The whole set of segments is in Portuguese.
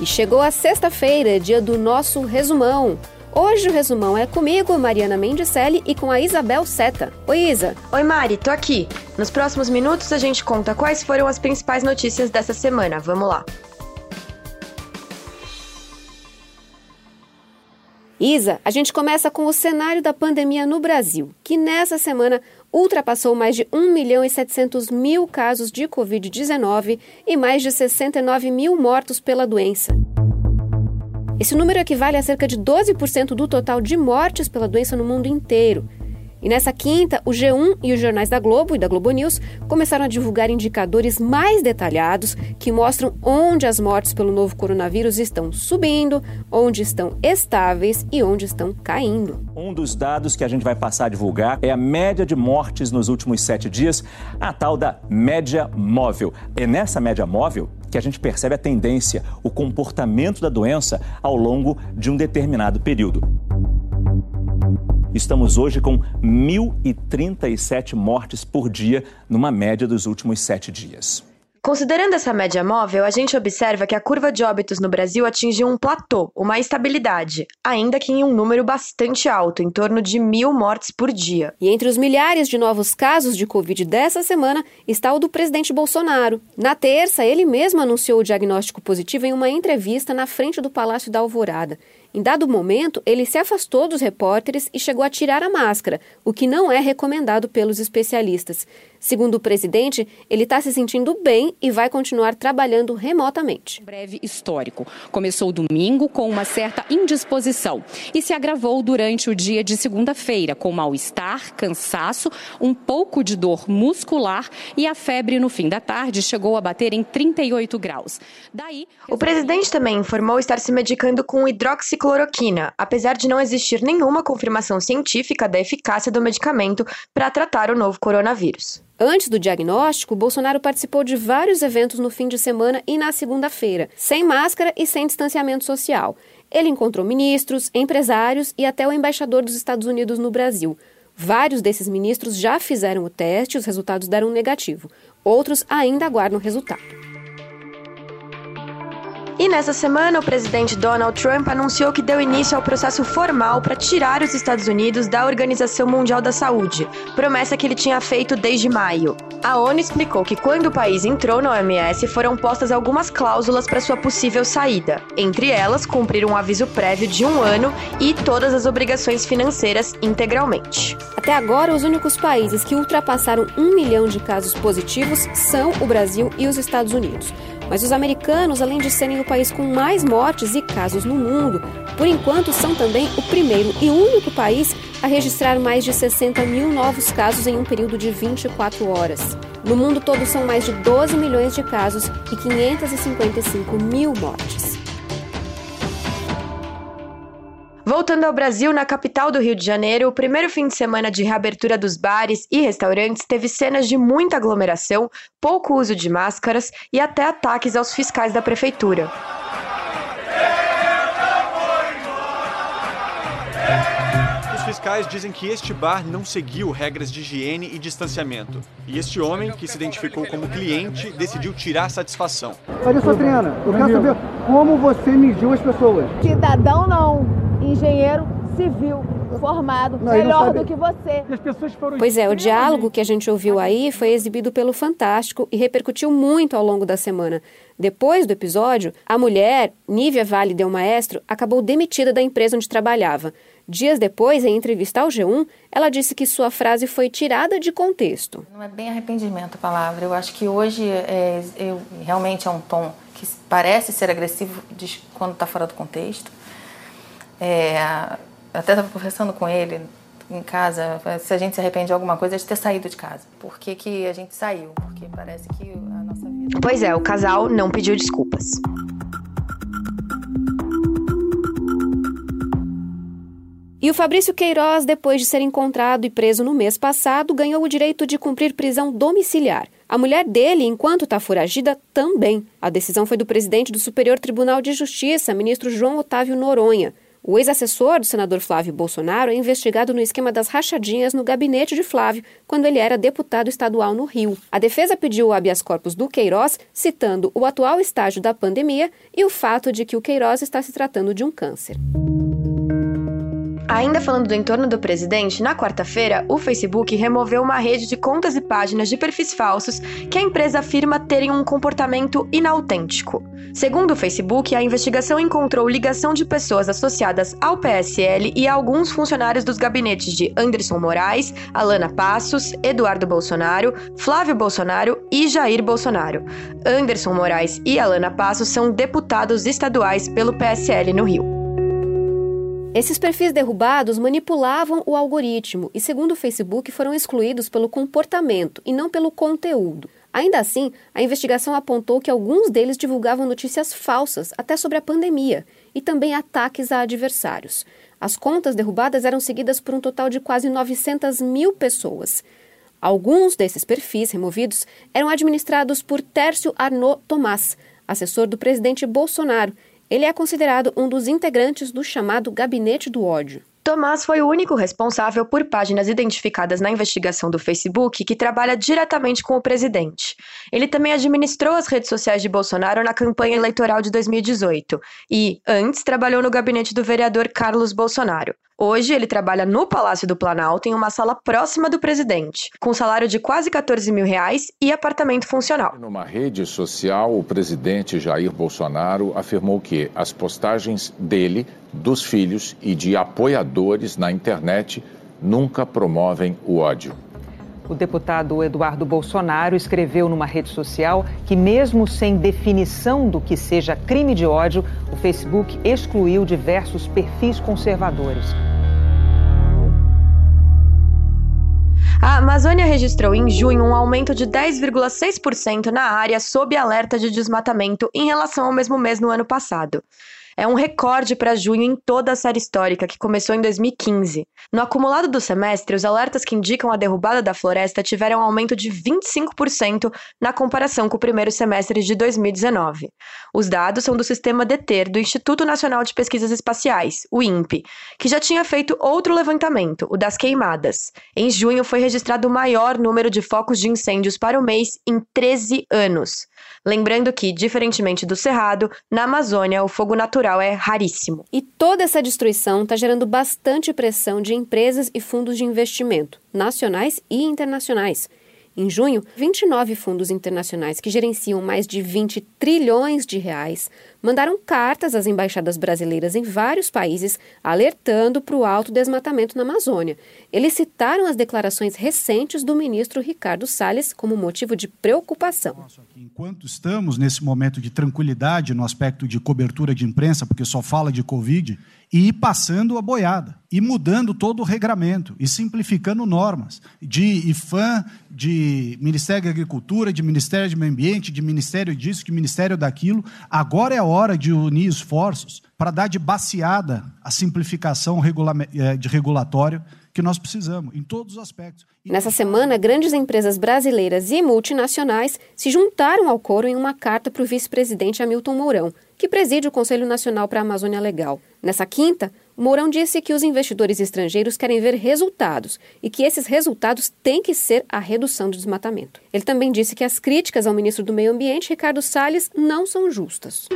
E chegou a sexta-feira, dia do nosso resumão. Hoje o resumão é comigo, Mariana Mendicelli, e com a Isabel Seta. Oi, Isa. Oi, Mari, tô aqui. Nos próximos minutos a gente conta quais foram as principais notícias dessa semana. Vamos lá. Isa, a gente começa com o cenário da pandemia no Brasil, que nessa semana ultrapassou mais de 1 milhão e 700 mil casos de Covid-19 e mais de 69 mil mortos pela doença. Esse número equivale a cerca de 12% do total de mortes pela doença no mundo inteiro. E nessa quinta, o G1 e os jornais da Globo e da Globo News começaram a divulgar indicadores mais detalhados que mostram onde as mortes pelo novo coronavírus estão subindo, onde estão estáveis e onde estão caindo. Um dos dados que a gente vai passar a divulgar é a média de mortes nos últimos sete dias, a tal da média móvel. É nessa média móvel que a gente percebe a tendência, o comportamento da doença ao longo de um determinado período. Estamos hoje com 1.037 mortes por dia, numa média dos últimos sete dias. Considerando essa média móvel, a gente observa que a curva de óbitos no Brasil atingiu um platô, uma estabilidade, ainda que em um número bastante alto, em torno de mil mortes por dia. E entre os milhares de novos casos de Covid dessa semana está o do presidente Bolsonaro. Na terça, ele mesmo anunciou o diagnóstico positivo em uma entrevista na frente do Palácio da Alvorada. Em dado momento, ele se afastou dos repórteres e chegou a tirar a máscara, o que não é recomendado pelos especialistas. Segundo o presidente, ele está se sentindo bem e vai continuar trabalhando remotamente. Um breve histórico. Começou domingo com uma certa indisposição e se agravou durante o dia de segunda-feira, com mal-estar, cansaço, um pouco de dor muscular e a febre no fim da tarde chegou a bater em 38 graus. Daí, o presidente também informou estar se medicando com hidroxicloroquina cloroquina, apesar de não existir nenhuma confirmação científica da eficácia do medicamento para tratar o novo coronavírus. Antes do diagnóstico, Bolsonaro participou de vários eventos no fim de semana e na segunda-feira, sem máscara e sem distanciamento social. Ele encontrou ministros, empresários e até o embaixador dos Estados Unidos no Brasil. Vários desses ministros já fizeram o teste os resultados deram negativo. Outros ainda aguardam o resultado. E nessa semana, o presidente Donald Trump anunciou que deu início ao processo formal para tirar os Estados Unidos da Organização Mundial da Saúde, promessa que ele tinha feito desde maio. A ONU explicou que quando o país entrou na OMS, foram postas algumas cláusulas para sua possível saída, entre elas cumprir um aviso prévio de um ano e todas as obrigações financeiras integralmente. Até agora, os únicos países que ultrapassaram um milhão de casos positivos são o Brasil e os Estados Unidos. Mas os americanos, além de serem o país com mais mortes e casos no mundo, por enquanto são também o primeiro e único país a registrar mais de 60 mil novos casos em um período de 24 horas. No mundo todo são mais de 12 milhões de casos e 555 mil mortes. Voltando ao Brasil, na capital do Rio de Janeiro, o primeiro fim de semana de reabertura dos bares e restaurantes teve cenas de muita aglomeração, pouco uso de máscaras e até ataques aos fiscais da prefeitura. Os fiscais dizem que este bar não seguiu regras de higiene e distanciamento. E este homem, que se identificou como cliente, decidiu tirar satisfação. Olha só, Triana, eu quero saber como você mediu as pessoas. Cidadão não engenheiro civil formado, não, melhor do que você. Pois é, o diálogo que a gente ouviu aí foi exibido pelo Fantástico e repercutiu muito ao longo da semana. Depois do episódio, a mulher, Nívia Vale Del Maestro, acabou demitida da empresa onde trabalhava. Dias depois, em entrevista ao G1, ela disse que sua frase foi tirada de contexto. Não é bem arrependimento a palavra. Eu acho que hoje é, eu, realmente é um tom que parece ser agressivo quando está fora do contexto. É, até estava conversando com ele em casa, se a gente se arrepende de alguma coisa é de ter saído de casa. Por que, que a gente saiu? Porque parece que a nossa vida. Pois é, o casal não pediu desculpas. E o Fabrício Queiroz, depois de ser encontrado e preso no mês passado, ganhou o direito de cumprir prisão domiciliar. A mulher dele, enquanto está foragida, também. A decisão foi do presidente do Superior Tribunal de Justiça, ministro João Otávio Noronha. O ex-assessor do senador Flávio Bolsonaro é investigado no esquema das rachadinhas no gabinete de Flávio, quando ele era deputado estadual no Rio. A defesa pediu o habeas corpus do Queiroz, citando o atual estágio da pandemia e o fato de que o Queiroz está se tratando de um câncer. Ainda falando do entorno do presidente, na quarta-feira, o Facebook removeu uma rede de contas e páginas de perfis falsos que a empresa afirma terem um comportamento inautêntico. Segundo o Facebook, a investigação encontrou ligação de pessoas associadas ao PSL e a alguns funcionários dos gabinetes de Anderson Moraes, Alana Passos, Eduardo Bolsonaro, Flávio Bolsonaro e Jair Bolsonaro. Anderson Moraes e Alana Passos são deputados estaduais pelo PSL no Rio. Esses perfis derrubados manipulavam o algoritmo e, segundo o Facebook, foram excluídos pelo comportamento e não pelo conteúdo. Ainda assim, a investigação apontou que alguns deles divulgavam notícias falsas, até sobre a pandemia, e também ataques a adversários. As contas derrubadas eram seguidas por um total de quase 900 mil pessoas. Alguns desses perfis removidos eram administrados por Tércio Arnaud Tomás, assessor do presidente Bolsonaro, ele é considerado um dos integrantes do chamado Gabinete do Ódio. Tomás foi o único responsável por páginas identificadas na investigação do Facebook que trabalha diretamente com o presidente. Ele também administrou as redes sociais de Bolsonaro na campanha eleitoral de 2018 e, antes, trabalhou no gabinete do vereador Carlos Bolsonaro. Hoje, ele trabalha no Palácio do Planalto, em uma sala próxima do presidente, com salário de quase 14 mil reais e apartamento funcional. Numa rede social, o presidente Jair Bolsonaro afirmou que as postagens dele, dos filhos e de apoiadores na internet nunca promovem o ódio. O deputado Eduardo Bolsonaro escreveu numa rede social que, mesmo sem definição do que seja crime de ódio, o Facebook excluiu diversos perfis conservadores. A Amazônia registrou em junho um aumento de 10,6% na área sob alerta de desmatamento em relação ao mesmo mês no ano passado é um recorde para junho em toda a série histórica, que começou em 2015. No acumulado do semestre, os alertas que indicam a derrubada da floresta tiveram um aumento de 25% na comparação com o primeiro semestre de 2019. Os dados são do sistema DETER, do Instituto Nacional de Pesquisas Espaciais, o INPE, que já tinha feito outro levantamento, o das queimadas. Em junho foi registrado o maior número de focos de incêndios para o mês em 13 anos. Lembrando que, diferentemente do Cerrado, na Amazônia o fogo natural é raríssimo. E toda essa destruição está gerando bastante pressão de empresas e fundos de investimento, nacionais e internacionais. Em junho, 29 fundos internacionais que gerenciam mais de 20 trilhões de reais mandaram cartas às embaixadas brasileiras em vários países alertando para o alto desmatamento na Amazônia. Eles citaram as declarações recentes do ministro Ricardo Salles como motivo de preocupação. Enquanto estamos nesse momento de tranquilidade no aspecto de cobertura de imprensa, porque só fala de Covid, e ir passando a boiada, e mudando todo o regramento, e simplificando normas de IFAM, de Ministério da Agricultura, de Ministério do Meio Ambiente, de Ministério disso, de Ministério daquilo. Agora é a hora de unir esforços para dar de baseada a simplificação eh, de regulatório que nós precisamos, em todos os aspectos. Nessa semana, grandes empresas brasileiras e multinacionais se juntaram ao coro em uma carta para o vice-presidente Hamilton Mourão, que preside o Conselho Nacional para a Amazônia Legal. Nessa quinta, Mourão disse que os investidores estrangeiros querem ver resultados e que esses resultados têm que ser a redução do desmatamento. Ele também disse que as críticas ao ministro do Meio Ambiente, Ricardo Salles, não são justas.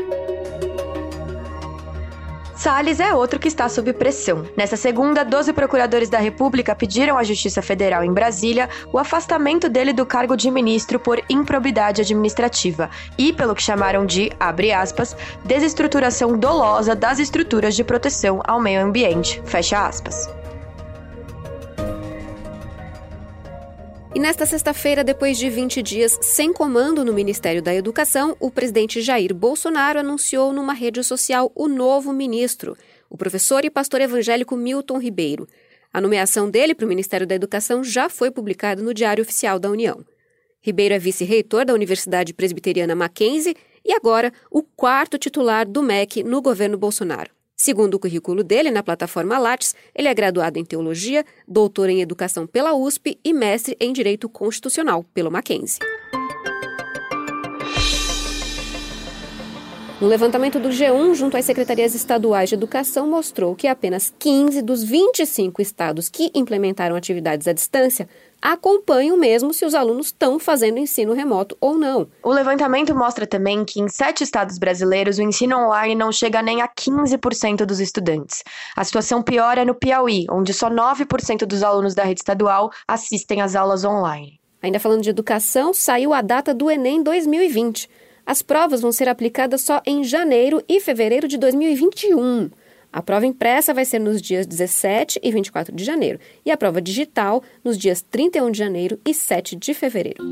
Salles é outro que está sob pressão. Nessa segunda, 12 procuradores da República pediram à Justiça Federal em Brasília o afastamento dele do cargo de ministro por improbidade administrativa e pelo que chamaram de, abre aspas, desestruturação dolosa das estruturas de proteção ao meio ambiente, fecha aspas. E nesta sexta-feira, depois de 20 dias sem comando no Ministério da Educação, o presidente Jair Bolsonaro anunciou numa rede social o novo ministro, o professor e pastor evangélico Milton Ribeiro. A nomeação dele para o Ministério da Educação já foi publicada no Diário Oficial da União. Ribeiro é vice-reitor da Universidade Presbiteriana Mackenzie e agora o quarto titular do MEC no governo Bolsonaro. Segundo o currículo dele na plataforma Lattes, ele é graduado em Teologia, doutor em Educação pela USP e mestre em Direito Constitucional pelo Mackenzie. Um levantamento do G1 junto às secretarias estaduais de educação mostrou que apenas 15 dos 25 estados que implementaram atividades à distância acompanham mesmo se os alunos estão fazendo ensino remoto ou não. O levantamento mostra também que em sete estados brasileiros o ensino online não chega nem a 15% dos estudantes. A situação pior é no Piauí, onde só 9% dos alunos da rede estadual assistem às aulas online. Ainda falando de educação, saiu a data do Enem 2020. As provas vão ser aplicadas só em janeiro e fevereiro de 2021. A prova impressa vai ser nos dias 17 e 24 de janeiro e a prova digital nos dias 31 de janeiro e 7 de fevereiro.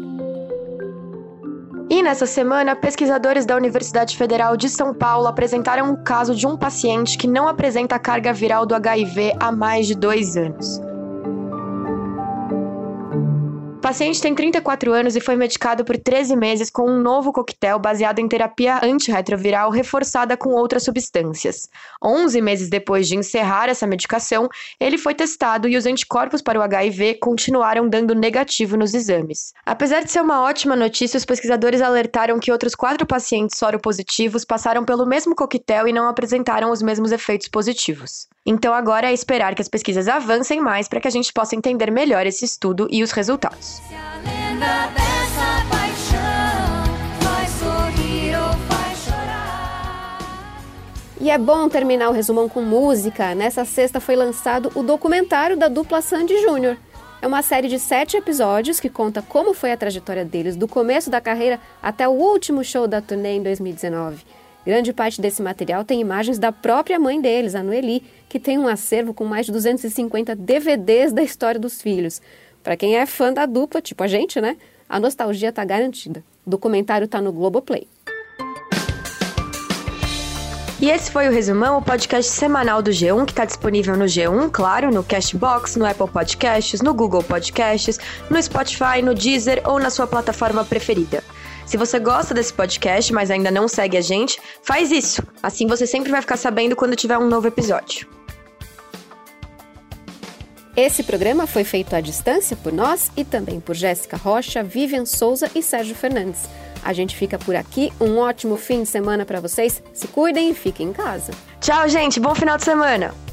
E nessa semana, pesquisadores da Universidade Federal de São Paulo apresentaram um caso de um paciente que não apresenta carga viral do HIV há mais de dois anos. Paciente tem 34 anos e foi medicado por 13 meses com um novo coquetel baseado em terapia antirretroviral reforçada com outras substâncias. 11 meses depois de encerrar essa medicação, ele foi testado e os anticorpos para o HIV continuaram dando negativo nos exames. Apesar de ser uma ótima notícia, os pesquisadores alertaram que outros quatro pacientes soropositivos passaram pelo mesmo coquetel e não apresentaram os mesmos efeitos positivos. Então agora é esperar que as pesquisas avancem mais para que a gente possa entender melhor esse estudo e os resultados. Se a lenda dessa paixão sorrir ou chorar. E é bom terminar o resumão com música. Nessa sexta foi lançado o documentário da dupla Sandy Júnior. É uma série de sete episódios que conta como foi a trajetória deles do começo da carreira até o último show da turnê em 2019. Grande parte desse material tem imagens da própria mãe deles, a Noeli, que tem um acervo com mais de 250 DVDs da história dos filhos. Para quem é fã da dupla, tipo a gente, né? A nostalgia está garantida. O documentário está no Globoplay. E esse foi o Resumão, o podcast semanal do G1, que está disponível no G1, claro, no Cashbox, no Apple Podcasts, no Google Podcasts, no Spotify, no Deezer ou na sua plataforma preferida. Se você gosta desse podcast, mas ainda não segue a gente, faz isso. Assim você sempre vai ficar sabendo quando tiver um novo episódio. Esse programa foi feito à distância por nós e também por Jéssica Rocha, Vivian Souza e Sérgio Fernandes. A gente fica por aqui. Um ótimo fim de semana para vocês. Se cuidem e fiquem em casa. Tchau, gente. Bom final de semana.